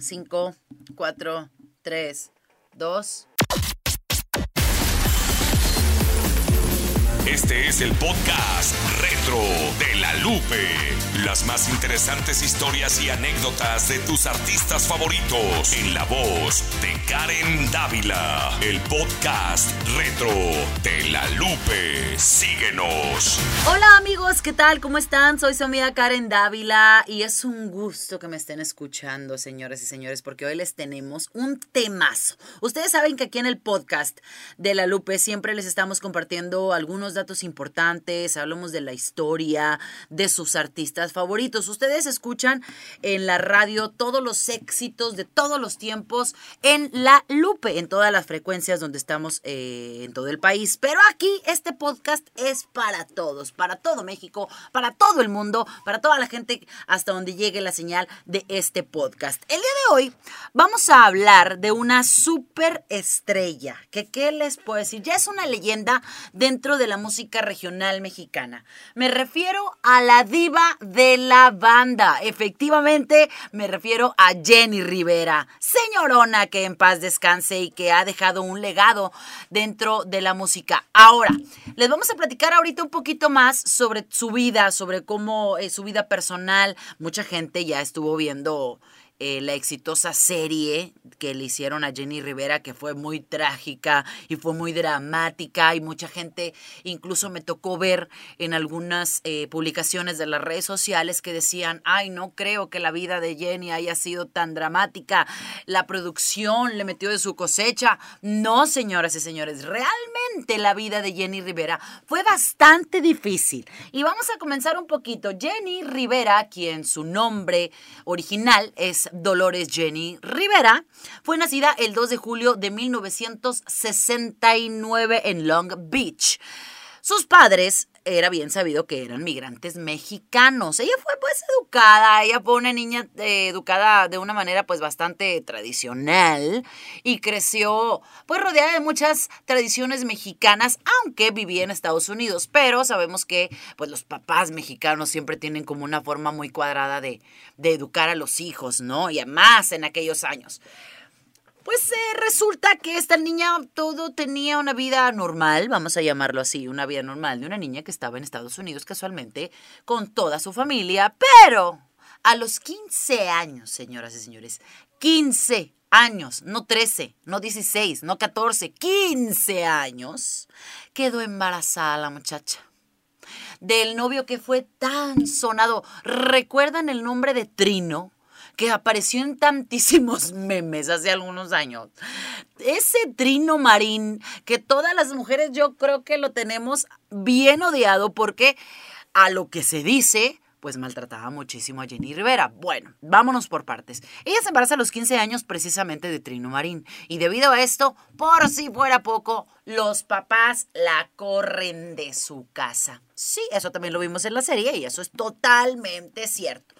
5, 4, 3, 2. Este es el podcast retro de la Lupe. Las más interesantes historias y anécdotas de tus artistas favoritos en la voz de Karen Dávila. El podcast retro de la Lupe. Síguenos. Hola amigos, ¿qué tal? ¿Cómo están? Soy su amiga Karen Dávila y es un gusto que me estén escuchando, señores y señores, porque hoy les tenemos un temazo. Ustedes saben que aquí en el podcast de la Lupe siempre les estamos compartiendo algunos datos importantes, hablamos de la historia, de sus artistas favoritos. Ustedes escuchan en la radio todos los éxitos de todos los tiempos en la Lupe, en todas las frecuencias donde estamos eh, en todo el país. Pero aquí este podcast es para todos, para todo México, para todo el mundo, para toda la gente hasta donde llegue la señal de este podcast. El día de hoy vamos a hablar de una super estrella, que qué les puedo decir, ya es una leyenda dentro de la música regional mexicana. Me refiero a la diva de la banda. Efectivamente, me refiero a Jenny Rivera, señorona que en paz descanse y que ha dejado un legado dentro de la música. Ahora, les vamos a platicar ahorita un poquito más sobre su vida, sobre cómo es su vida personal. Mucha gente ya estuvo viendo eh, la exitosa serie le hicieron a Jenny Rivera, que fue muy trágica y fue muy dramática y mucha gente incluso me tocó ver en algunas eh, publicaciones de las redes sociales que decían, ay, no creo que la vida de Jenny haya sido tan dramática, la producción le metió de su cosecha. No, señoras y señores, realmente la vida de Jenny Rivera fue bastante difícil. Y vamos a comenzar un poquito. Jenny Rivera, quien su nombre original es Dolores Jenny Rivera, fue nacida el 2 de julio de 1969 en Long Beach. Sus padres era bien sabido que eran migrantes mexicanos. Ella fue pues educada, ella fue una niña eh, educada de una manera pues bastante tradicional y creció pues rodeada de muchas tradiciones mexicanas, aunque vivía en Estados Unidos, pero sabemos que pues los papás mexicanos siempre tienen como una forma muy cuadrada de, de educar a los hijos, ¿no? Y además en aquellos años. Pues eh, resulta que esta niña todo tenía una vida normal, vamos a llamarlo así, una vida normal de una niña que estaba en Estados Unidos casualmente con toda su familia, pero a los 15 años, señoras y señores, 15 años, no 13, no 16, no 14, 15 años, quedó embarazada la muchacha. Del novio que fue tan sonado. ¿Recuerdan el nombre de Trino? Que apareció en tantísimos memes hace algunos años. Ese trino marín que todas las mujeres yo creo que lo tenemos bien odiado porque a lo que se dice, pues maltrataba muchísimo a Jenny Rivera. Bueno, vámonos por partes. Ella se embaraza a los 15 años precisamente de Trino Marín. Y debido a esto, por si fuera poco, los papás la corren de su casa. Sí, eso también lo vimos en la serie y eso es totalmente cierto.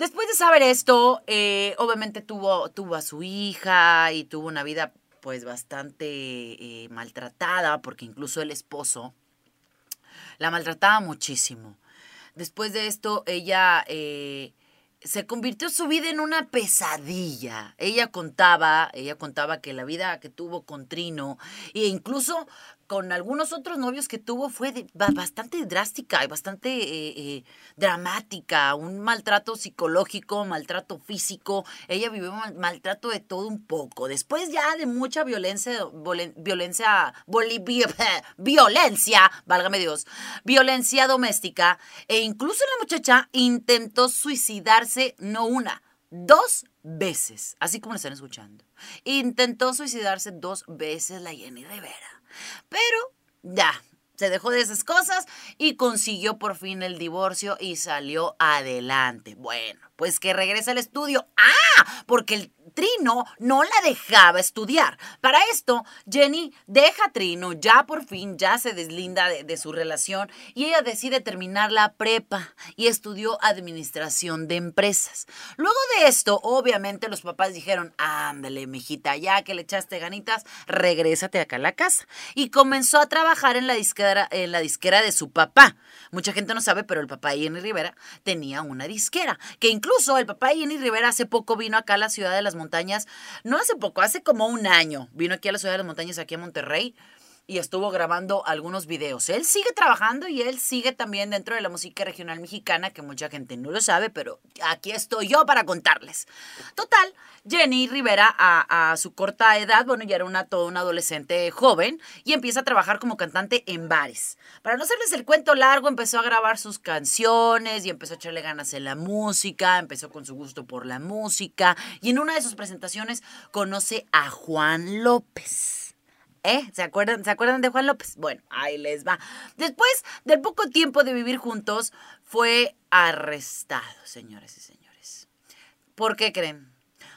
Después de saber esto, eh, obviamente tuvo, tuvo a su hija y tuvo una vida pues bastante eh, maltratada porque incluso el esposo la maltrataba muchísimo. Después de esto, ella eh, se convirtió su vida en una pesadilla. Ella contaba, ella contaba que la vida que tuvo con Trino e incluso con algunos otros novios que tuvo fue bastante drástica y bastante eh, eh, dramática, un maltrato psicológico, maltrato físico, ella vivió maltrato de todo un poco. Después ya de mucha violencia, violencia, violencia, válgame Dios, violencia doméstica, e incluso la muchacha intentó suicidarse no una, dos veces, así como lo están escuchando. Intentó suicidarse dos veces la Jenny Rivera. Pero ya, se dejó de esas cosas y consiguió por fin el divorcio y salió adelante. Bueno, pues que regresa al estudio. ¡Ah! Porque el Trino no la dejaba estudiar. Para esto, Jenny deja a Trino, ya por fin, ya se deslinda de, su relación y ella decide terminar la prepa y estudió administración de empresas. Luego de esto, obviamente los papás dijeron, ándale, mijita, ya que le echaste ganitas, regrésate acá a la casa. Y comenzó a trabajar en la disquera, en la disquera de su papá. Mucha gente no sabe, pero el papá de Jenny Rivera tenía una disquera, que incluso el papá de Jenny Rivera hace poco vino acá a la ciudad de las montañas, no hace poco, hace como un año, vino aquí a la ciudad de las montañas, aquí a Monterrey, y estuvo grabando algunos videos. Él sigue trabajando y él sigue también dentro de la música regional mexicana, que mucha gente no lo sabe, pero aquí estoy yo para contarles. Total, Jenny Rivera a, a su corta edad, bueno, ya era una, toda una adolescente joven y empieza a trabajar como cantante en bares. Para no hacerles el cuento largo, empezó a grabar sus canciones y empezó a echarle ganas en la música, empezó con su gusto por la música y en una de sus presentaciones conoce a Juan López. ¿Eh? ¿Se acuerdan, ¿Se acuerdan de Juan López? Bueno, ahí les va. Después del poco tiempo de vivir juntos, fue arrestado, señores y señores. ¿Por qué creen?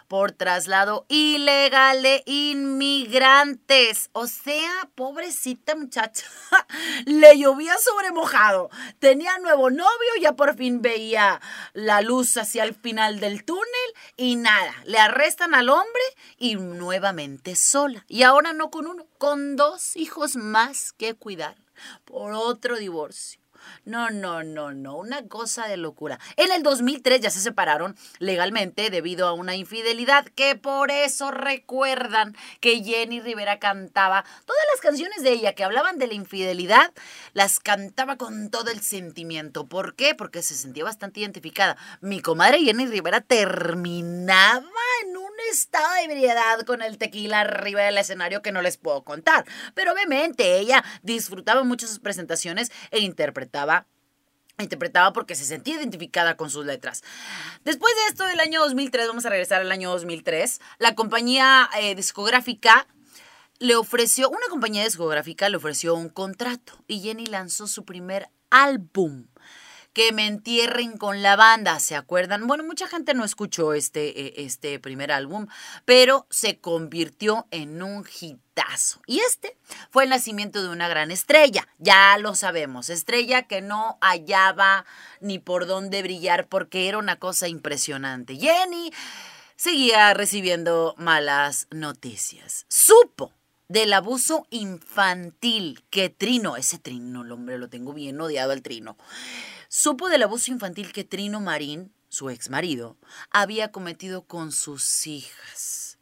Por traslado ilegal de inmigrantes. O sea, pobrecita muchacha, le llovía sobre mojado. Tenía nuevo novio, ya por fin veía la luz hacia el final del túnel y nada, le arrestan al hombre y nuevamente sola. Y ahora no con uno, con dos hijos más que cuidar por otro divorcio. No, no, no, no, una cosa de locura. En el 2003 ya se separaron legalmente debido a una infidelidad que por eso recuerdan que Jenny Rivera cantaba todas las canciones de ella que hablaban de la infidelidad, las cantaba con todo el sentimiento. ¿Por qué? Porque se sentía bastante identificada. Mi comadre Jenny Rivera terminaba estado de ebriedad con el tequila arriba del escenario que no les puedo contar. Pero obviamente ella disfrutaba mucho sus presentaciones e interpretaba interpretaba porque se sentía identificada con sus letras. Después de esto del año 2003, vamos a regresar al año 2003, la compañía eh, discográfica le ofreció, una compañía discográfica le ofreció un contrato y Jenny lanzó su primer álbum que me entierren con la banda, ¿se acuerdan? Bueno, mucha gente no escuchó este, eh, este primer álbum, pero se convirtió en un hitazo. Y este fue el nacimiento de una gran estrella, ya lo sabemos, estrella que no hallaba ni por dónde brillar porque era una cosa impresionante. Jenny seguía recibiendo malas noticias. Supo del abuso infantil que Trino, ese Trino, el hombre, lo tengo bien odiado al Trino, supo del abuso infantil que Trino Marín, su ex marido, había cometido con sus hijas.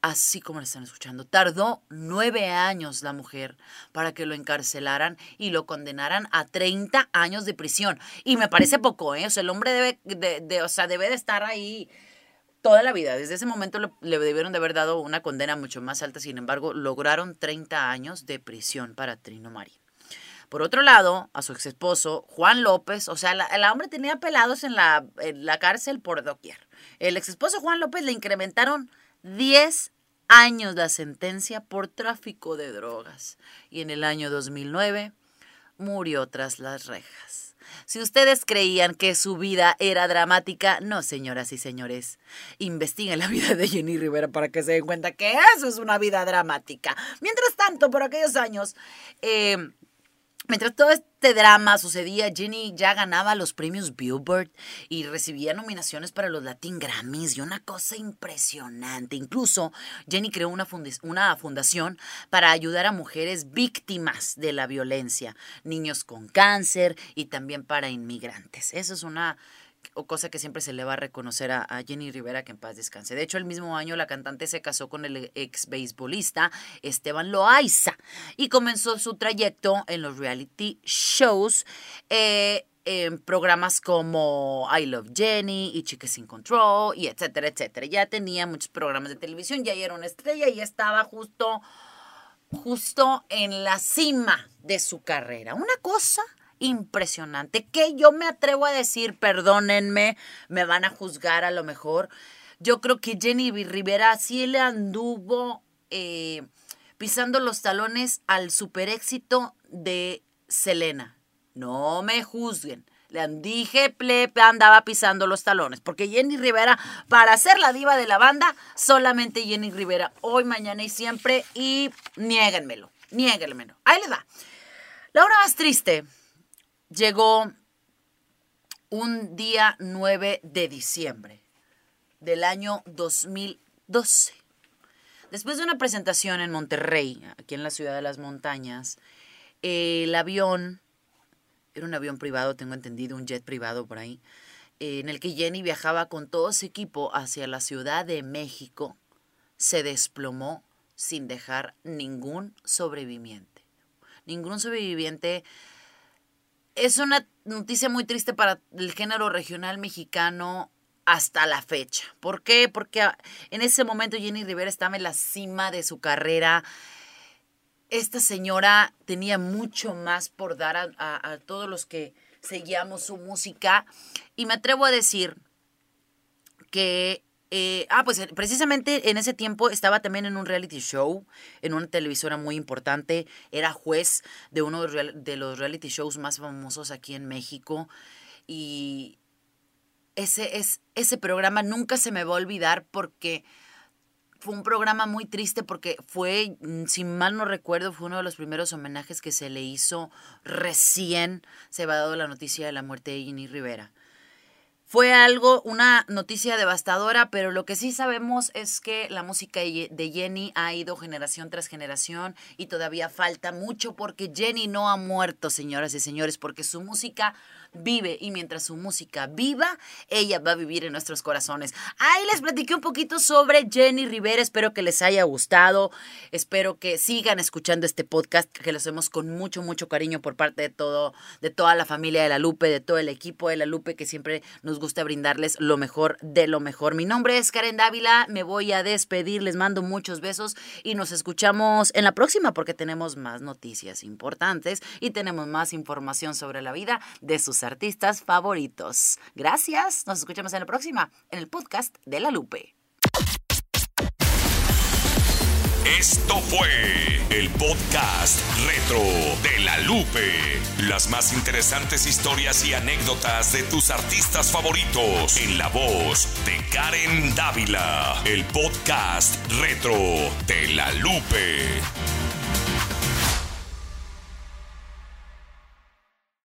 Así como le están escuchando, tardó nueve años la mujer para que lo encarcelaran y lo condenaran a 30 años de prisión. Y me parece poco, ¿eh? O sea, el hombre debe de, o sea, debe de estar ahí toda la vida. Desde ese momento le, le, debieron de haber dado una condena mucho más alta. Sin embargo, lograron 30 años de prisión para Trino Marín. Por otro lado, a su ex esposo, Juan López, o sea, el hombre tenía pelados en la, en la cárcel por doquier. El ex esposo Juan López le incrementaron 10 años la sentencia por tráfico de drogas. Y en el año 2009 murió tras las rejas. Si ustedes creían que su vida era dramática, no, señoras y señores. Investiguen la vida de Jenny Rivera para que se den cuenta que eso es una vida dramática. Mientras tanto, por aquellos años, eh, Mientras todo este drama sucedía, Jenny ya ganaba los premios Billboard y recibía nominaciones para los Latin Grammys y una cosa impresionante. Incluso Jenny creó una, una fundación para ayudar a mujeres víctimas de la violencia, niños con cáncer y también para inmigrantes. Eso es una o cosa que siempre se le va a reconocer a, Jenny Rivera, que en paz descanse. De hecho, el mismo año la cantante se casó con el ex beisbolista Esteban Loaiza y comenzó su trayecto en los reality shows. Eh, en programas como I Love Jenny y Chicas Sin Control y etcétera, etcétera. Ya tenía muchos programas de televisión, ya era una estrella y estaba justo, justo en la cima de su carrera. Una cosa impresionante que yo me atrevo a decir, perdónenme, me van a juzgar a lo mejor. Yo creo que Jenny Rivera sí le anduvo eh, pisando los talones al super éxito de Selena. No me juzguen. Le dije, plebe, andaba pisando los talones. Porque Jenny Rivera, para ser la diva de la banda, solamente Jenny Rivera, hoy, mañana y siempre. Y niéguenmelo, niéguenmelo. Ahí le va. La hora más triste llegó un día 9 de diciembre del año 2012. Después de una presentación en Monterrey, aquí en la ciudad de las montañas, el avión era un avión privado, tengo entendido, un jet privado por ahí, eh, en el que Jenny viajaba con todo su equipo hacia la Ciudad de México, se desplomó sin dejar ningún sobreviviente. Ningún sobreviviente. Es una noticia muy triste para el género regional mexicano hasta la fecha. ¿Por qué? Porque en ese momento Jenny Rivera estaba en la cima de su carrera esta señora tenía mucho más por dar a, todos los que seguíamos su música. Y me atrevo a decir que eh, ah, pues precisamente en ese tiempo estaba también en un reality show, en una televisora muy importante. Era juez de uno de los reality shows más famosos aquí en México. Y ese, es, ese programa nunca se me va a olvidar porque fue un programa muy triste porque fue, mm, si mal no recuerdo, fue uno de los primeros homenajes que se le hizo recién se va dado la noticia de la muerte de Ginny Rivera. Fue algo, una noticia devastadora, pero lo que sí sabemos es que la música de Jenny ha ido generación tras generación y todavía falta mucho porque Jenny no ha muerto, señoras y señores, porque su música vive y mientras su música viva, ella va a vivir en nuestros corazones. Ahí les platiqué un poquito sobre Jenny Rivera, espero que les haya gustado, espero que sigan escuchando este podcast que lo hacemos con mucho, mucho cariño por parte de todo, de toda la familia de la Lupe, de todo el equipo de la Lupe que siempre nos gusta brindarles lo mejor de lo mejor. Mi nombre es Karen Dávila, me voy a despedir, les mando muchos besos y nos escuchamos en la próxima porque tenemos más noticias importantes y tenemos más información sobre la vida de sus artistas favoritos. Gracias, nos escuchamos en la próxima, en el podcast de La Lupe. Esto fue el podcast retro de La Lupe. Las más interesantes historias y anécdotas de tus artistas favoritos en la voz de Karen Dávila. El podcast retro de La Lupe.